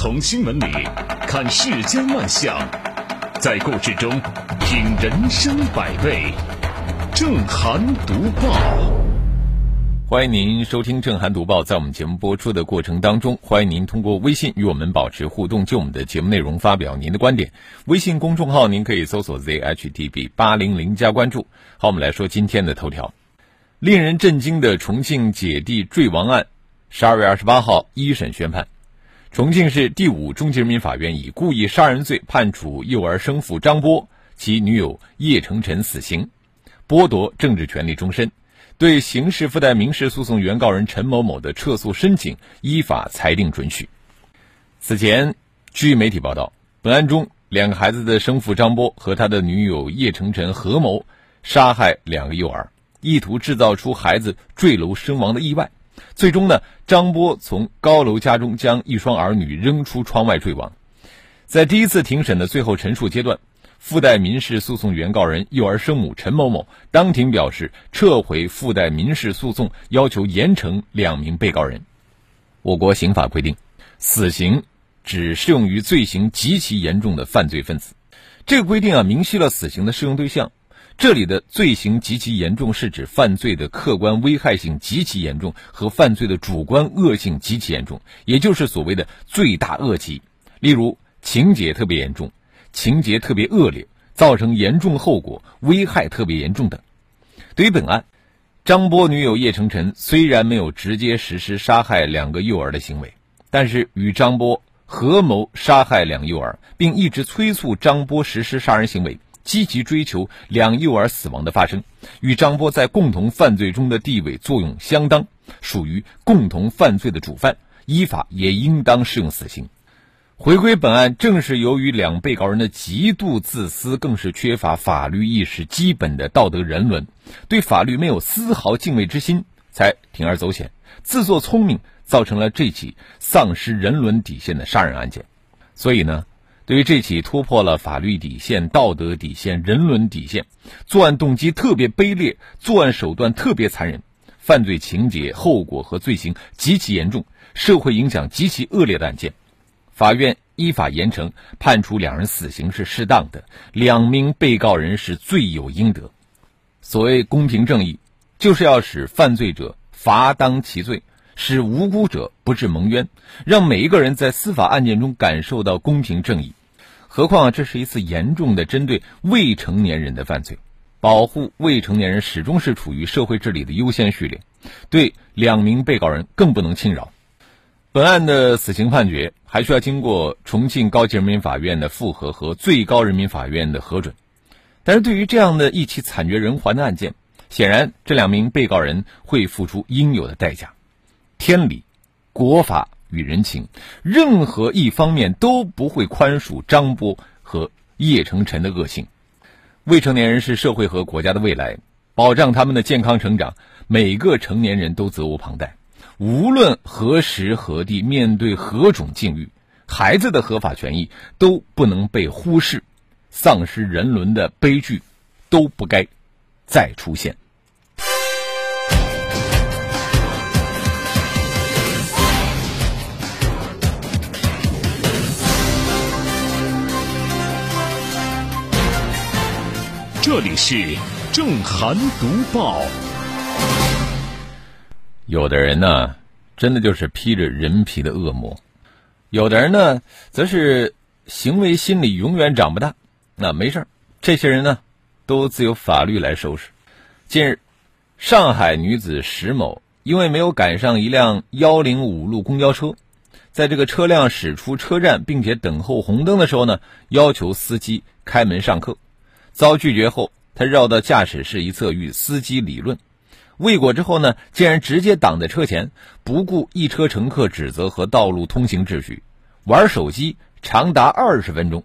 从新闻里看世间万象，在故事中品人生百味。正涵读报，欢迎您收听正涵读报。在我们节目播出的过程当中，欢迎您通过微信与我们保持互动，就我们的节目内容发表您的观点。微信公众号您可以搜索 zhdb 八零零加关注。好，我们来说今天的头条。令人震惊的重庆姐弟坠亡案，十二月二十八号一审宣判。重庆市第五中级人民法院以故意杀人罪判处幼儿生父张波、其女友叶成晨死刑，剥夺政治权利终身。对刑事附带民事诉讼原告人陈某某的撤诉申请依法裁定准许。此前，据媒体报道，本案中两个孩子的生父张波和他的女友叶成晨合谋杀害两个幼儿，意图制造出孩子坠楼身亡的意外。最终呢，张波从高楼家中将一双儿女扔出窗外坠亡。在第一次庭审的最后陈述阶段，附带民事诉讼原告人幼儿生母陈某某当庭表示撤回附带民事诉讼，要求严惩两名被告人。我国刑法规定，死刑只适用于罪行极其严重的犯罪分子。这个规定啊，明晰了死刑的适用对象。这里的罪行极其严重，是指犯罪的客观危害性极其严重和犯罪的主观恶性极其严重，也就是所谓的罪大恶极。例如，情节特别严重、情节特别恶劣、造成严重后果、危害特别严重等。对于本案，张波女友叶成晨虽然没有直接实施杀害两个幼儿的行为，但是与张波合谋杀害两幼儿，并一直催促张波实施杀人行为。积极追求两幼儿死亡的发生，与张波在共同犯罪中的地位作用相当，属于共同犯罪的主犯，依法也应当适用死刑。回归本案，正是由于两被告人的极度自私，更是缺乏法律意识、基本的道德人伦，对法律没有丝毫敬畏之心，才铤而走险、自作聪明，造成了这起丧失人伦底线的杀人案件。所以呢？对于这起突破了法律底线、道德底线、人伦底线，作案动机特别卑劣，作案手段特别残忍，犯罪情节、后果和罪行极其严重，社会影响极其恶劣的案件，法院依法严惩，判处两人死刑是适当的，两名被告人是罪有应得。所谓公平正义，就是要使犯罪者罚当其罪。使无辜者不致蒙冤，让每一个人在司法案件中感受到公平正义。何况这是一次严重的针对未成年人的犯罪，保护未成年人始终是处于社会治理的优先序列。对两名被告人更不能轻饶。本案的死刑判决还需要经过重庆高级人民法院的复核和最高人民法院的核准。但是对于这样的一起惨绝人寰的案件，显然这两名被告人会付出应有的代价。天理、国法与人情，任何一方面都不会宽恕张波和叶成晨的恶行。未成年人是社会和国家的未来，保障他们的健康成长，每个成年人都责无旁贷。无论何时何地，面对何种境遇，孩子的合法权益都不能被忽视，丧失人伦的悲剧都不该再出现。这里是正涵读报。有的人呢，真的就是披着人皮的恶魔；有的人呢，则是行为心理永远长不大。那没事这些人呢，都自有法律来收拾。近日，上海女子石某因为没有赶上一辆幺零五路公交车，在这个车辆驶出车站并且等候红灯的时候呢，要求司机开门上客。遭拒绝后，他绕到驾驶室一侧与司机理论，未果之后呢，竟然直接挡在车前，不顾一车乘客指责和道路通行秩序，玩手机长达二十分钟。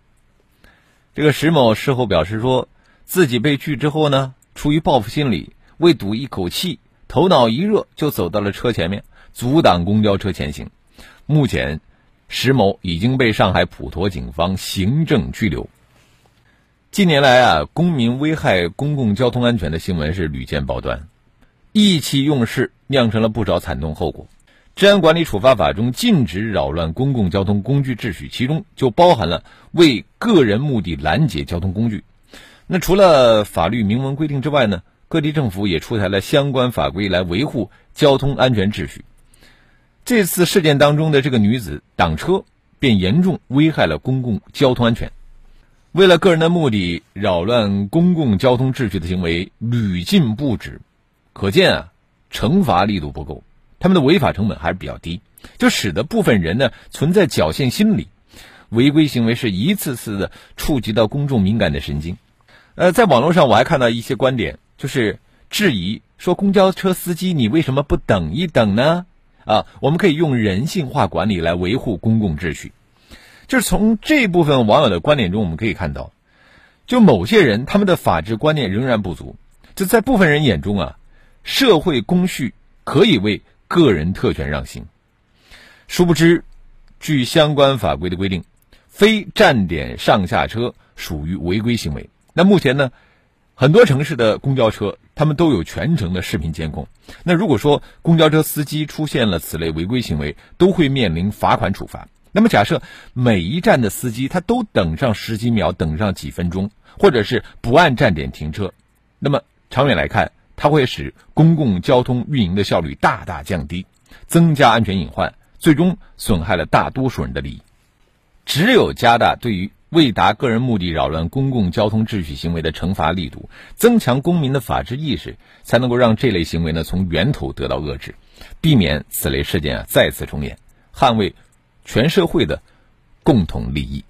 这个石某事后表示说，自己被拒之后呢，出于报复心理，为赌一口气，头脑一热就走到了车前面，阻挡公交车前行。目前，石某已经被上海普陀警方行政拘留。近年来啊，公民危害公共交通安全的新闻是屡见报端，意气用事酿成了不少惨痛后果。治安管理处罚法中禁止扰乱公共交通工具秩序，其中就包含了为个人目的拦截交通工具。那除了法律明文规定之外呢，各地政府也出台了相关法规来维护交通安全秩序。这次事件当中的这个女子挡车，便严重危害了公共交通安全。为了个人的目的扰乱公共交通秩序的行为屡禁不止，可见啊，惩罚力度不够。他们的违法成本还是比较低，就使得部分人呢存在侥幸心理，违规行为是一次次的触及到公众敏感的神经。呃，在网络上我还看到一些观点，就是质疑说公交车司机你为什么不等一等呢？啊，我们可以用人性化管理来维护公共秩序。就是从这部分网友的观点中，我们可以看到，就某些人他们的法治观念仍然不足。就在部分人眼中啊，社会公序可以为。个人特权让行，殊不知，据相关法规的规定，非站点上下车属于违规行为。那目前呢，很多城市的公交车，他们都有全程的视频监控。那如果说公交车司机出现了此类违规行为，都会面临罚款处罚。那么假设每一站的司机他都等上十几秒，等上几分钟，或者是不按站点停车，那么长远来看。它会使公共交通运营的效率大大降低，增加安全隐患，最终损害了大多数人的利益。只有加大对于为达个人目的扰乱公共交通秩序行为的惩罚力度，增强公民的法治意识，才能够让这类行为呢从源头得到遏制，避免此类事件啊再次重演，捍卫全社会的共同利益。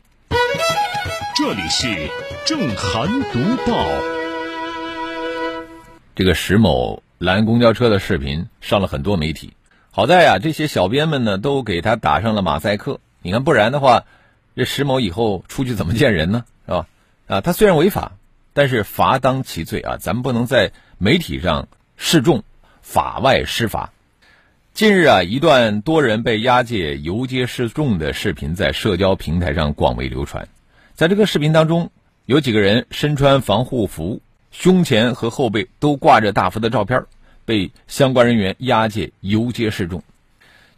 这里是正涵读报。这个石某拦公交车的视频上了很多媒体，好在啊，这些小编们呢都给他打上了马赛克。你看，不然的话，这石某以后出去怎么见人呢？是吧？啊，他虽然违法，但是罚当其罪啊，咱们不能在媒体上示众，法外施罚。近日啊，一段多人被押解游街示众的视频在社交平台上广为流传。在这个视频当中，有几个人身穿防护服。胸前和后背都挂着大幅的照片，被相关人员押解游街示众。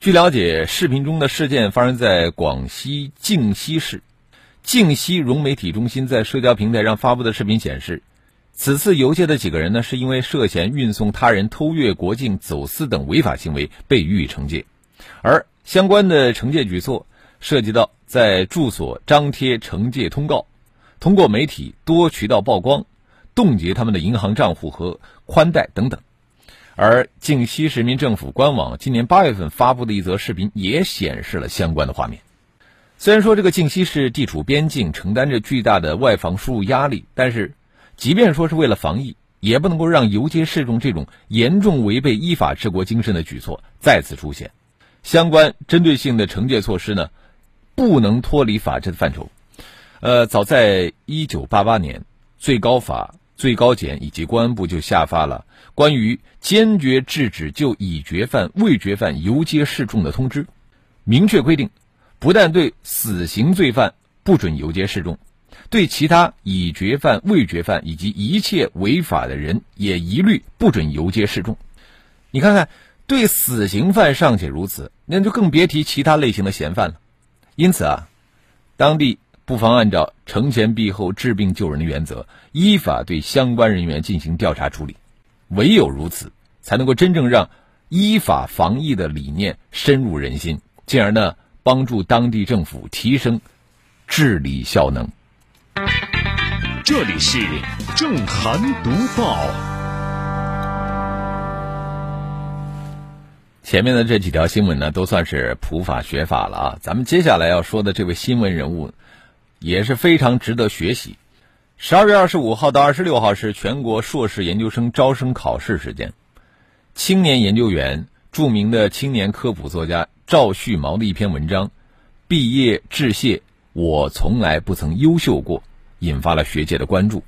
据了解，视频中的事件发生在广西靖西市。靖西融媒体中心在社交平台上发布的视频显示，此次游街的几个人呢，是因为涉嫌运送他人偷越国境、走私等违法行为被予以惩戒。而相关的惩戒举措涉及到在住所张贴惩戒通告，通过媒体多渠道曝光。冻结他们的银行账户和宽带等等，而靖西人民政府官网今年八月份发布的一则视频也显示了相关的画面。虽然说这个靖西市地处边境，承担着巨大的外防输入压力，但是，即便说是为了防疫，也不能够让游街示众这种严重违背依法治国精神的举措再次出现。相关针对性的惩戒措施呢，不能脱离法治的范畴。呃，早在一九八八年，最高法。最高检以及公安部就下发了关于坚决制止就已决犯、未决犯游街示众的通知，明确规定，不但对死刑罪犯不准游街示众，对其他已决犯、未决犯以及一切违法的人也一律不准游街示众。你看看，对死刑犯尚且如此，那就更别提其他类型的嫌犯了。因此啊，当地。不妨按照惩前毖后、治病救人的原则，依法对相关人员进行调查处理。唯有如此，才能够真正让依法防疫的理念深入人心，进而呢帮助当地政府提升治理效能。这里是正涵读报。前面的这几条新闻呢，都算是普法学法了啊。咱们接下来要说的这位新闻人物。也是非常值得学习。十二月二十五号到二十六号是全国硕士研究生招生考试时间。青年研究员、著名的青年科普作家赵旭毛的一篇文章《毕业致谢》，我从来不曾优秀过，引发了学界的关注。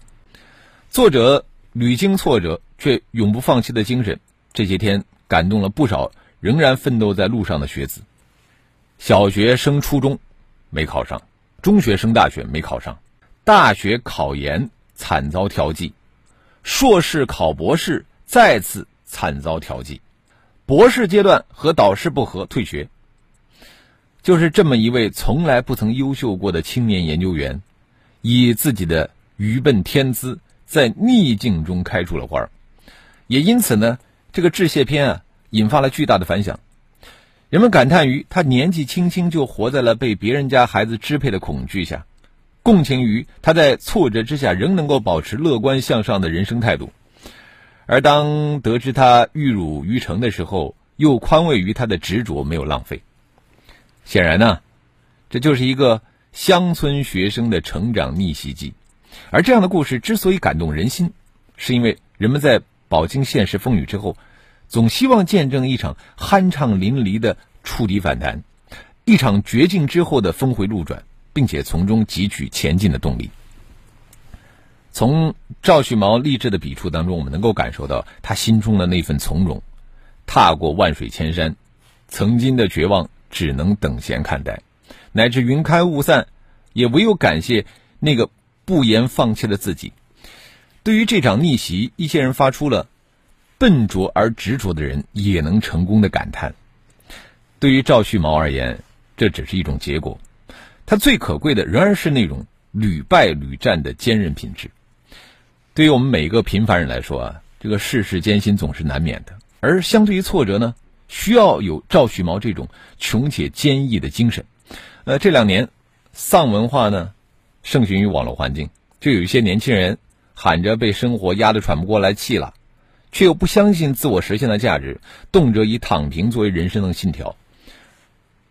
作者屡经挫折却永不放弃的精神，这些天感动了不少仍然奋斗在路上的学子。小学升初中，没考上。中学升大学没考上，大学考研惨遭调剂，硕士考博士再次惨遭调剂，博士阶段和导师不和退学。就是这么一位从来不曾优秀过的青年研究员，以自己的愚笨天资，在逆境中开出了花也因此呢，这个致谢篇啊，引发了巨大的反响。人们感叹于他年纪轻轻就活在了被别人家孩子支配的恐惧下，共情于他在挫折之下仍能够保持乐观向上的人生态度。而当得知他玉汝于成的时候，又宽慰于他的执着没有浪费。显然呢，这就是一个乡村学生的成长逆袭记。而这样的故事之所以感动人心，是因为人们在饱经现实风雨之后，总希望见证一场酣畅淋漓的触底反弹，一场绝境之后的峰回路转，并且从中汲取前进的动力。从赵旭毛励志的笔触当中，我们能够感受到他心中的那份从容。踏过万水千山，曾经的绝望。只能等闲看待，乃至云开雾散，也唯有感谢那个不言放弃的自己。对于这场逆袭，一些人发出了“笨拙而执着的人也能成功”的感叹。对于赵旭毛而言，这只是一种结果，他最可贵的仍然是那种屡败屡战的坚韧品质。对于我们每一个平凡人来说啊，这个世事艰辛总是难免的，而相对于挫折呢？需要有赵旭毛这种穷且坚毅的精神。呃，这两年，丧文化呢盛行于网络环境，就有一些年轻人喊着被生活压得喘不过来气了，却又不相信自我实现的价值，动辄以躺平作为人生的信条。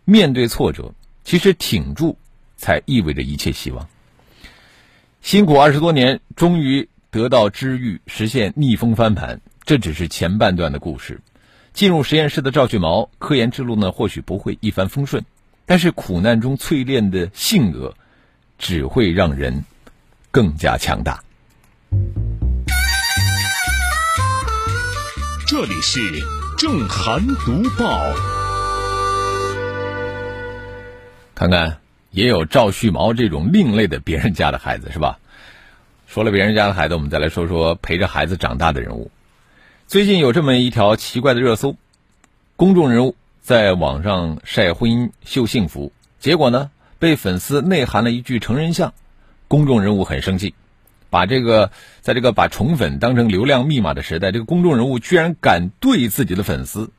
面对挫折，其实挺住才意味着一切希望。辛苦二十多年，终于得到治愈，实现逆风翻盘，这只是前半段的故事。进入实验室的赵旭毛，科研之路呢或许不会一帆风顺，但是苦难中淬炼的性格，只会让人更加强大。这里是正涵读报，看看也有赵旭毛这种另类的别人家的孩子是吧？说了别人家的孩子，我们再来说说陪着孩子长大的人物。最近有这么一条奇怪的热搜：公众人物在网上晒婚姻秀幸福，结果呢被粉丝内涵了一句成人像，公众人物很生气，把这个在这个把宠粉当成流量密码的时代，这个公众人物居然敢对自己的粉丝，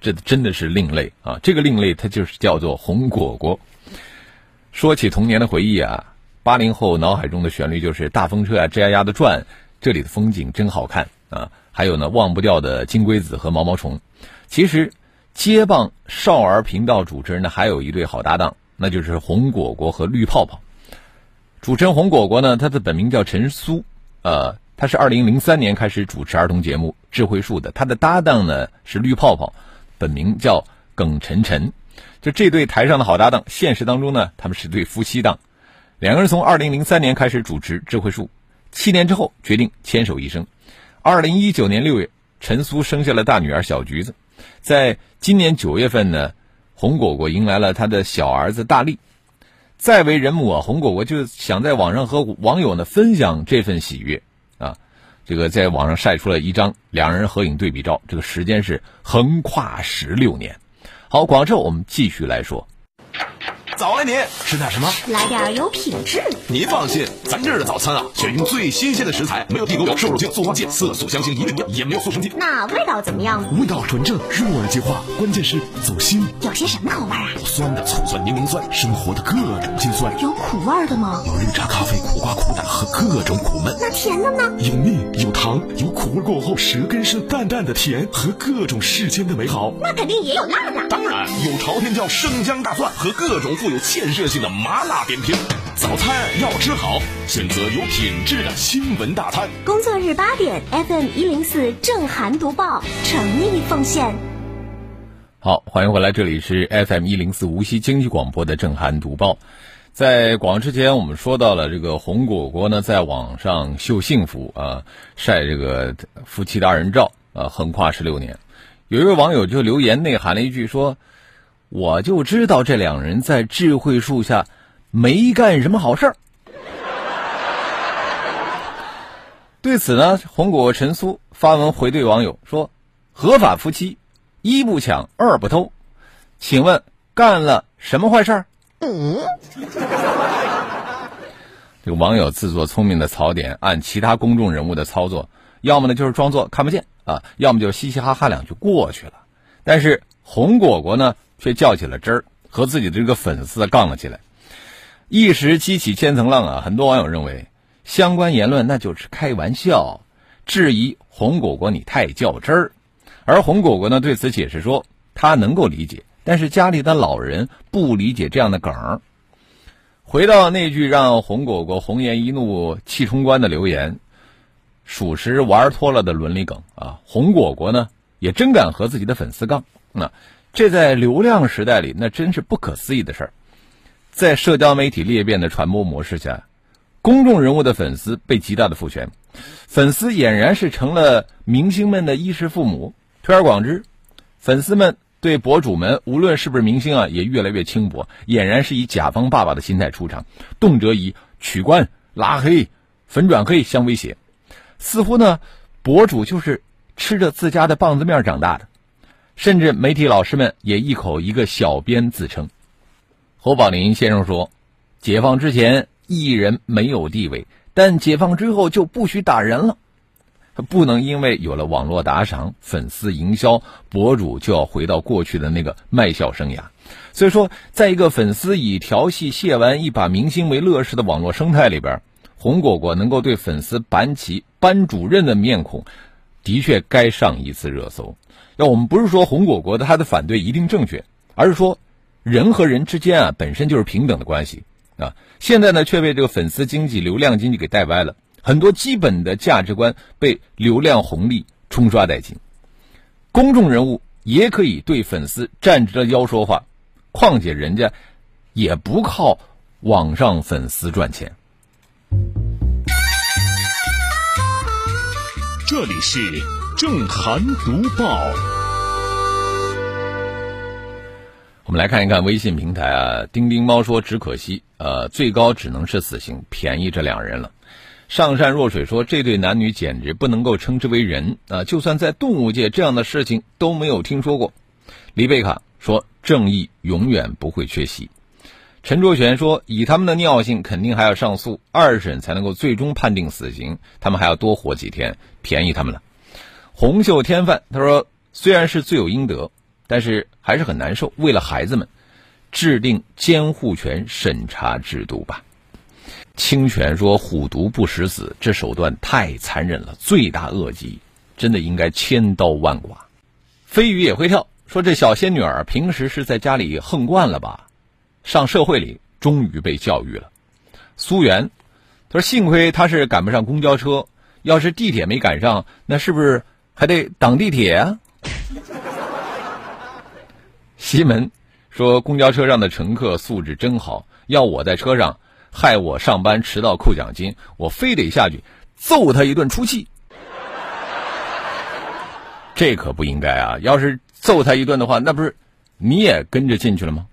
这真的是另类啊！这个另类，它就是叫做红果果。说起童年的回忆啊，八零后脑海中的旋律就是大风车啊，吱呀呀的转，这里的风景真好看啊。还有呢，忘不掉的金龟子和毛毛虫。其实，接棒少儿频道主持人呢，还有一对好搭档，那就是红果果和绿泡泡。主持人红果果呢，他的本名叫陈苏，呃，他是二零零三年开始主持儿童节目《智慧树》的。他的搭档呢是绿泡泡，本名叫耿晨晨。就这对台上的好搭档，现实当中呢，他们是对夫妻档。两个人从二零零三年开始主持《智慧树》，七年之后决定牵手一生。二零一九年六月，陈苏生下了大女儿小橘子。在今年九月份呢，红果果迎来了他的小儿子大力。再为人母啊，红果果就想在网上和网友呢分享这份喜悦啊。这个在网上晒出了一张两人合影对比照，这个时间是横跨十六年。好，广州，我们继续来说。早啊，您吃点什么？来点有品质。您放心，咱这儿的早餐啊，选用最新鲜的食材，没有地沟油、瘦肉精、塑化剂、色素、香精、一定也没有速成剂。那味道怎么样？味道纯正，入耳即化，关键是走心。有些什么口味啊？有酸的醋酸、柠檬酸，生活的各种辛酸。有苦味的吗？有绿茶、咖啡、苦瓜、苦胆和各种苦闷。那甜的呢？有蜜，有糖，有苦味过后舌根是淡淡的甜和各种世间的美好。那肯定也有辣的。当然有朝天椒、生姜、大蒜和各种。富有建设性的麻辣点评，早餐要吃好，选择有品质的新闻大餐。工作日八点，FM 一零四正涵读报，诚意奉献。好，欢迎回来，这里是 FM 一零四无锡经济广播的正涵读报。在广之前，我们说到了这个红果果呢，在网上秀幸福啊，晒这个夫妻的二人照啊，横跨十六年。有一位网友就留言内涵了一句说。我就知道这两人在智慧树下没干什么好事儿。对此呢，红果果陈苏发文回怼网友说：“合法夫妻一不抢，二不偷，请问干了什么坏事儿？这个网友自作聪明的槽点，按其他公众人物的操作，要么呢就是装作看不见啊，要么就嘻嘻哈哈两句过去了。但是红果果呢，却较起了真儿，和自己的这个粉丝杠了起来，一时激起千层浪啊！很多网友认为，相关言论那就是开玩笑，质疑红果果你太较真儿。而红果果呢，对此解释说，他能够理解，但是家里的老人不理解这样的梗儿。回到那句让红果果红颜一怒气冲冠的留言，属实玩脱了的伦理梗啊！红果果呢也真敢和自己的粉丝杠，那这在流量时代里那真是不可思议的事儿。在社交媒体裂变的传播模式下，公众人物的粉丝被极大的赋权，粉丝俨然是成了明星们的衣食父母。推而广之，粉丝们。对博主们，无论是不是明星啊，也越来越轻薄，俨然是以甲方爸爸的心态出场，动辄以取关、拉黑、粉转黑相威胁，似乎呢，博主就是吃着自家的棒子面长大的，甚至媒体老师们也一口一个小编自称。侯宝林先生说：“解放之前，艺人没有地位，但解放之后就不许打人了。”不能因为有了网络打赏、粉丝营销，博主就要回到过去的那个卖笑生涯。所以说，在一个粉丝以调戏谢完一把明星为乐事的网络生态里边，红果果能够对粉丝板起班主任的面孔，的确该上一次热搜。那我们不是说红果果的他的反对一定正确，而是说人和人之间啊本身就是平等的关系啊。现在呢却被这个粉丝经济、流量经济给带歪了。很多基本的价值观被流量红利冲刷殆尽，公众人物也可以对粉丝站直了腰说话，况且人家也不靠网上粉丝赚钱。这里是正涵读报，我们来看一看微信平台啊，丁丁猫说只可惜，呃，最高只能是死刑，便宜这两人了。上善若水说：“这对男女简直不能够称之为人啊！就算在动物界，这样的事情都没有听说过。”李贝卡说：“正义永远不会缺席。”陈卓璇说：“以他们的尿性，肯定还要上诉，二审才能够最终判定死刑。他们还要多活几天，便宜他们了。”红袖添饭他说：“虽然是罪有应得，但是还是很难受。为了孩子们，制定监护权审查制度吧。”清泉说：“虎毒不食子，这手段太残忍了，罪大恶极，真的应该千刀万剐。”飞鱼也会跳说：“这小仙女儿平时是在家里横惯了吧？上社会里终于被教育了。”苏源他说：“幸亏他是赶不上公交车，要是地铁没赶上，那是不是还得挡地铁啊？”西门说：“公交车上的乘客素质真好，要我在车上。”害我上班迟到扣奖金，我非得下去揍他一顿出气。这可不应该啊！要是揍他一顿的话，那不是你也跟着进去了吗？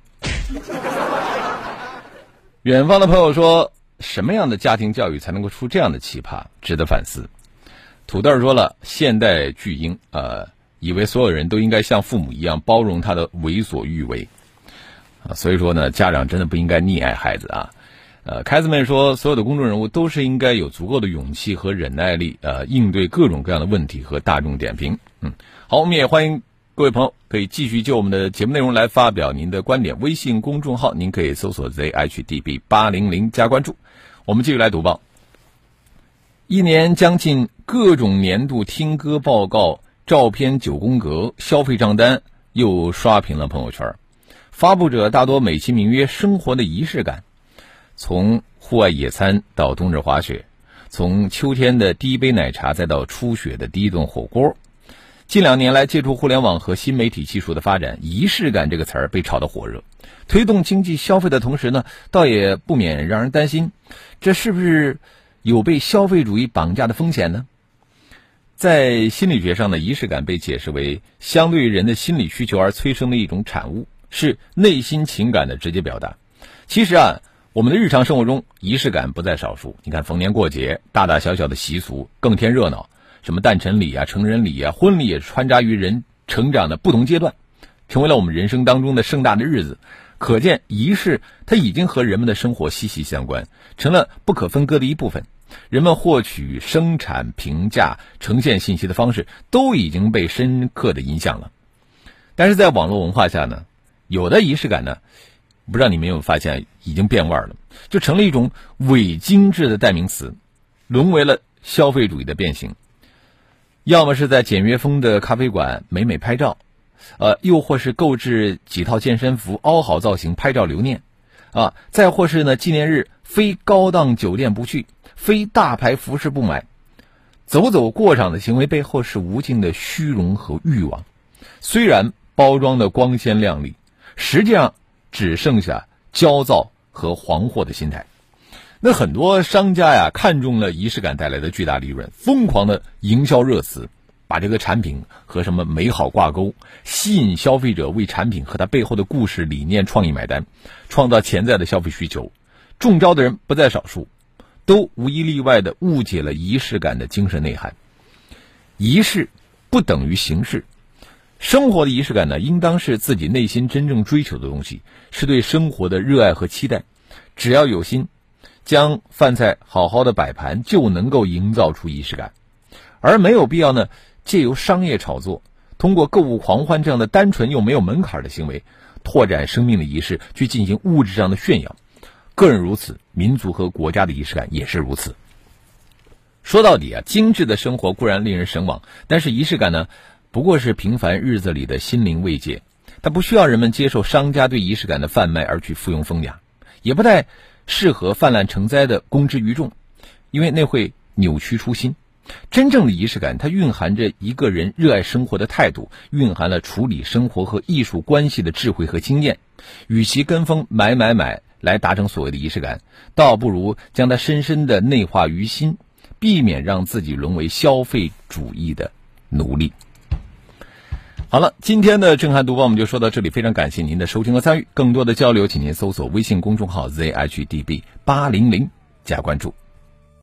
远方的朋友说，什么样的家庭教育才能够出这样的奇葩，值得反思。土豆说了，现代巨婴呃，以为所有人都应该像父母一样包容他的为所欲为啊，所以说呢，家长真的不应该溺爱孩子啊。呃，凯子们说，所有的公众人物都是应该有足够的勇气和忍耐力，呃，应对各种各样的问题和大众点评。嗯，好，我们也欢迎各位朋友可以继续就我们的节目内容来发表您的观点。微信公众号您可以搜索 zhdb 八零零加关注。我们继续来读报。一年将近，各种年度听歌报告、照片九宫格、消费账单又刷屏了朋友圈。发布者大多美其名曰生活的仪式感。从户外野餐到冬日滑雪，从秋天的第一杯奶茶再到初雪的第一顿火锅，近两年来，借助互联网和新媒体技术的发展，“仪式感”这个词儿被炒得火热，推动经济消费的同时呢，倒也不免让人担心，这是不是有被消费主义绑架的风险呢？在心理学上的仪式感被解释为相对于人的心理需求而催生的一种产物，是内心情感的直接表达。其实啊。我们的日常生活中，仪式感不在少数。你看，逢年过节，大大小小的习俗更添热闹，什么诞辰礼啊、成人礼啊、婚礼也穿插于人成长的不同阶段，成为了我们人生当中的盛大的日子。可见，仪式它已经和人们的生活息息相关，成了不可分割的一部分。人们获取、生产、评价、呈现信息的方式，都已经被深刻的影响了。但是在网络文化下呢，有的仪式感呢，不知道你们有没有发现，已经变味儿了，就成了一种伪精致的代名词，沦为了消费主义的变形。要么是在简约风的咖啡馆美美拍照，呃，又或是购置几套健身服凹好造型拍照留念，啊，再或是呢纪念日非高档酒店不去，非大牌服饰不买，走走过场的行为背后是无尽的虚荣和欲望。虽然包装的光鲜亮丽，实际上只剩下焦躁和惶惑的心态。那很多商家呀，看中了仪式感带来的巨大利润，疯狂的营销热词，把这个产品和什么美好挂钩，吸引消费者为产品和它背后的故事、理念、创意买单，创造潜在的消费需求。中招的人不在少数，都无一例外的误解了仪式感的精神内涵。仪式不等于形式。生活的仪式感呢，应当是自己内心真正追求的东西，是对生活的热爱和期待。只要有心，将饭菜好好的摆盘，就能够营造出仪式感，而没有必要呢，借由商业炒作，通过购物狂欢这样的单纯又没有门槛的行为，拓展生命的仪式，去进行物质上的炫耀。个人如此，民族和国家的仪式感也是如此。说到底啊，精致的生活固然令人神往，但是仪式感呢？不过是平凡日子里的心灵慰藉，它不需要人们接受商家对仪式感的贩卖而去附庸风雅，也不太适合泛滥成灾的公之于众，因为那会扭曲初心。真正的仪式感，它蕴含着一个人热爱生活的态度，蕴含了处理生活和艺术关系的智慧和经验。与其跟风买买买来达成所谓的仪式感，倒不如将它深深的内化于心，避免让自己沦为消费主义的奴隶。好了，今天的震撼读报我们就说到这里，非常感谢您的收听和参与。更多的交流，请您搜索微信公众号 zhdb 八零零加关注。